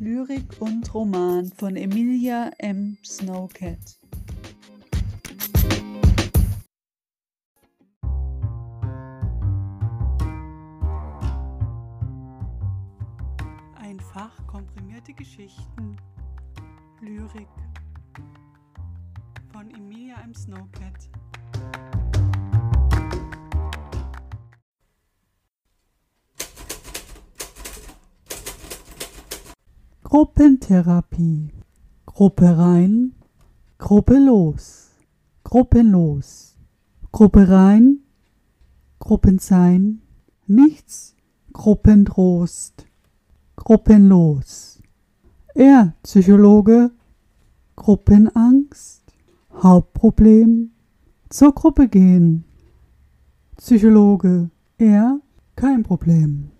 Lyrik und Roman von Emilia M. Snowcat. Einfach komprimierte Geschichten. Lyrik von Emilia M. Snowcat. Gruppentherapie. Gruppe rein, Gruppe los, gruppenlos, Gruppe rein, Gruppen sein, nichts, Gruppentrost, gruppenlos. Er, Psychologe, Gruppenangst, Hauptproblem, zur Gruppe gehen. Psychologe, er, kein Problem.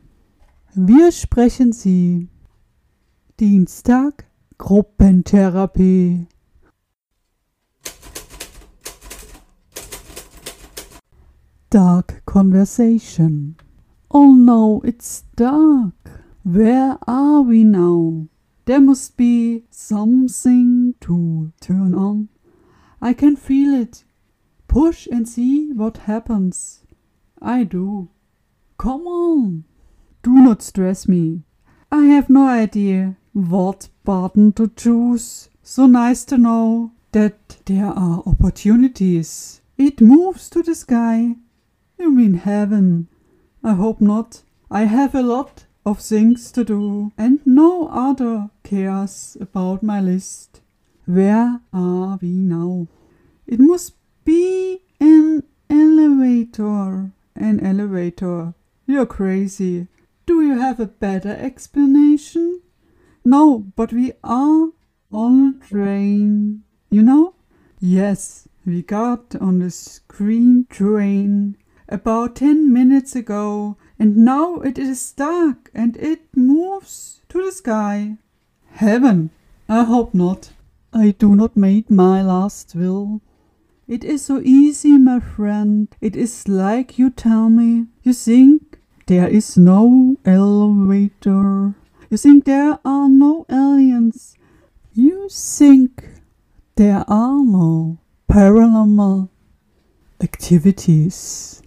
Wir sprechen Sie. Dienstag Gruppentherapie. Dark conversation. Oh no, it's dark. Where are we now? There must be something to turn on. I can feel it. Push and see what happens. I do. Come on. Do not stress me. I have no idea what button to choose. So nice to know that there are opportunities. It moves to the sky. You mean heaven? I hope not. I have a lot of things to do and no other cares about my list. Where are we now? It must be an elevator. An elevator. You're crazy. Do you have a better explanation? No, but we are on a train. You know? Yes, we got on the screen train about ten minutes ago, and now it is dark and it moves to the sky. Heaven! I hope not. I do not make my last will. It is so easy, my friend. It is like you tell me. You think there is no elevator. You think there are no aliens. You think there are no paranormal activities.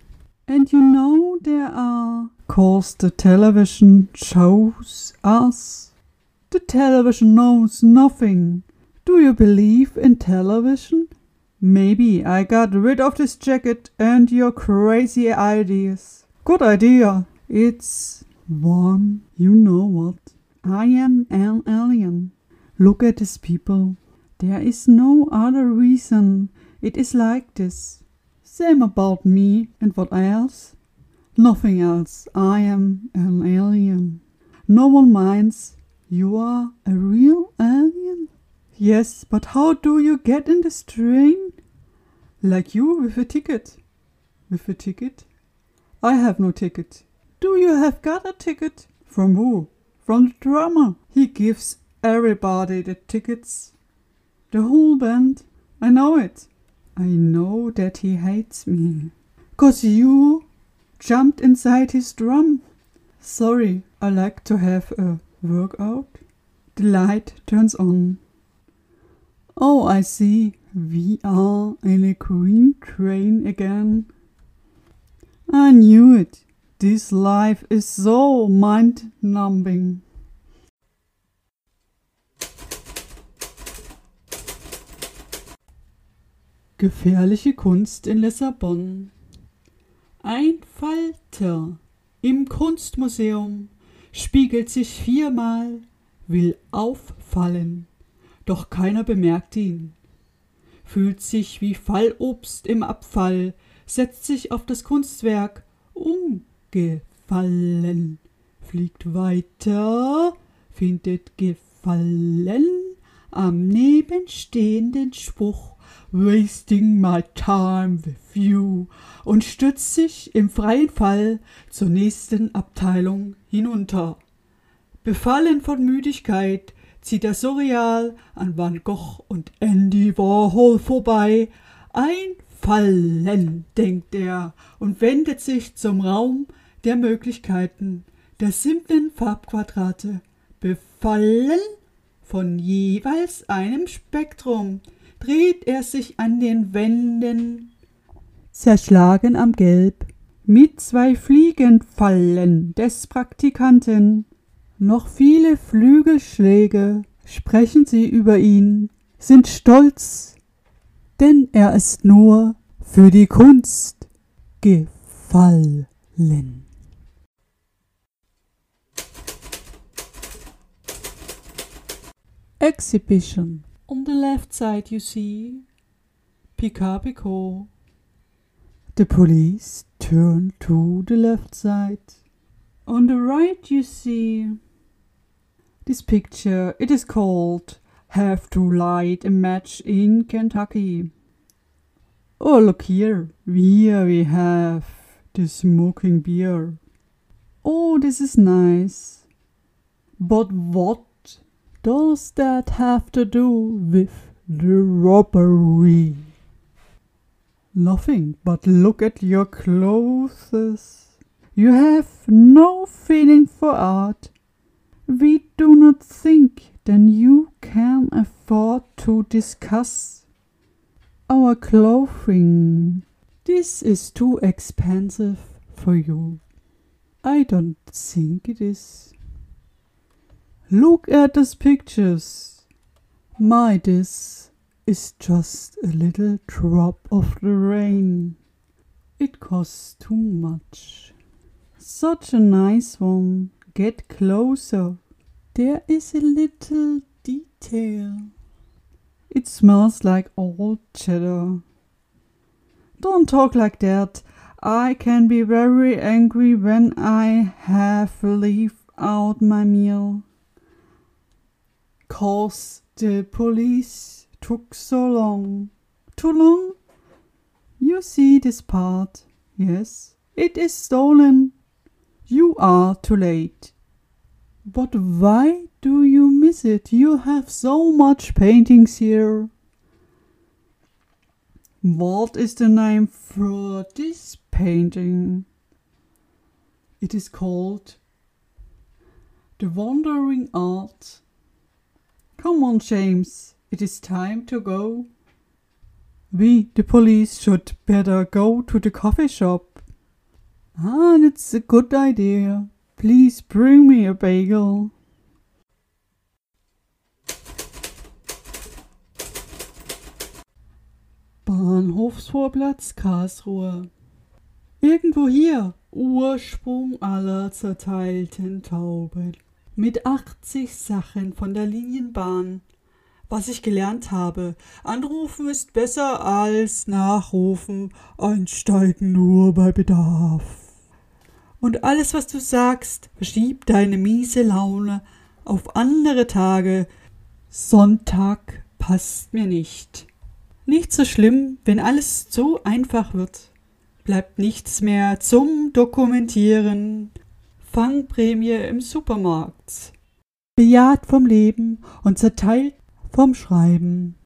And you know there are, cause the television shows us. The television knows nothing. Do you believe in television? Maybe I got rid of this jacket and your crazy ideas. Good idea. It's one, you know what. I am an alien. Look at these people. There is no other reason it is like this. Same about me and what else? Nothing else. I am an alien. No one minds. You are a real alien? Yes, but how do you get in this train? Like you with a ticket. With a ticket? I have no ticket. Do you have got a ticket? From who? From the drummer. He gives everybody the tickets. The whole band. I know it. I know that he hates me. Cause you jumped inside his drum. Sorry, I like to have a workout. The light turns on. Oh, I see. We are in a green train again. I knew it. This life is so mind numbing. Gefährliche Kunst in Lissabon. Ein Falter im Kunstmuseum spiegelt sich viermal, will auffallen, doch keiner bemerkt ihn. Fühlt sich wie Fallobst im Abfall, setzt sich auf das Kunstwerk umgefallen, fliegt weiter, findet Gefallen am nebenstehenden Spruch Wasting my time with you und stürzt sich im freien Fall zur nächsten Abteilung hinunter. Befallen von Müdigkeit zieht er surreal an Van Gogh und Andy Warhol vorbei. Ein Fallen, denkt er und wendet sich zum Raum der Möglichkeiten, der simplen Farbquadrate, Befallen von jeweils einem Spektrum dreht er sich an den Wänden, zerschlagen am Gelb, mit zwei Fliegenfallen des Praktikanten. Noch viele Flügelschläge sprechen sie über ihn, sind stolz, denn er ist nur für die Kunst gefallen. Exhibition. On the left side you see Picapico. The police turn to the left side. On the right you see this picture. It is called Have to Light a Match in Kentucky. Oh, look here. Here we have the smoking beer. Oh, this is nice. But what does that have to do with the robbery? Nothing, but look at your clothes. You have no feeling for art. We do not think then you can afford to discuss our clothing. This is too expensive for you. I don't think it is. Look at those pictures. My, this is just a little drop of the rain. It costs too much. Such a nice one. Get closer. There is a little detail. It smells like old cheddar. Don't talk like that. I can be very angry when I have leave out my meal. Cause the police took so long. Too long? You see this part. Yes, it is stolen. You are too late. But why do you miss it? You have so much paintings here. What is the name for this painting? It is called The Wandering Art. Come on, James, it is time to go. We, the police, should better go to the coffee shop. Ah, that's a good idea. Please bring me a bagel. Bahnhofsvorplatz Karlsruhe. Irgendwo hier, Ursprung aller zerteilten Tauben mit 80 Sachen von der Linienbahn. Was ich gelernt habe, anrufen ist besser als nachrufen, einsteigen nur bei Bedarf. Und alles, was du sagst, verschiebt deine miese Laune auf andere Tage. Sonntag passt mir nicht. Nicht so schlimm, wenn alles so einfach wird. Bleibt nichts mehr zum Dokumentieren. Fangprämie im Supermarkt. Bejaht vom Leben und zerteilt vom Schreiben.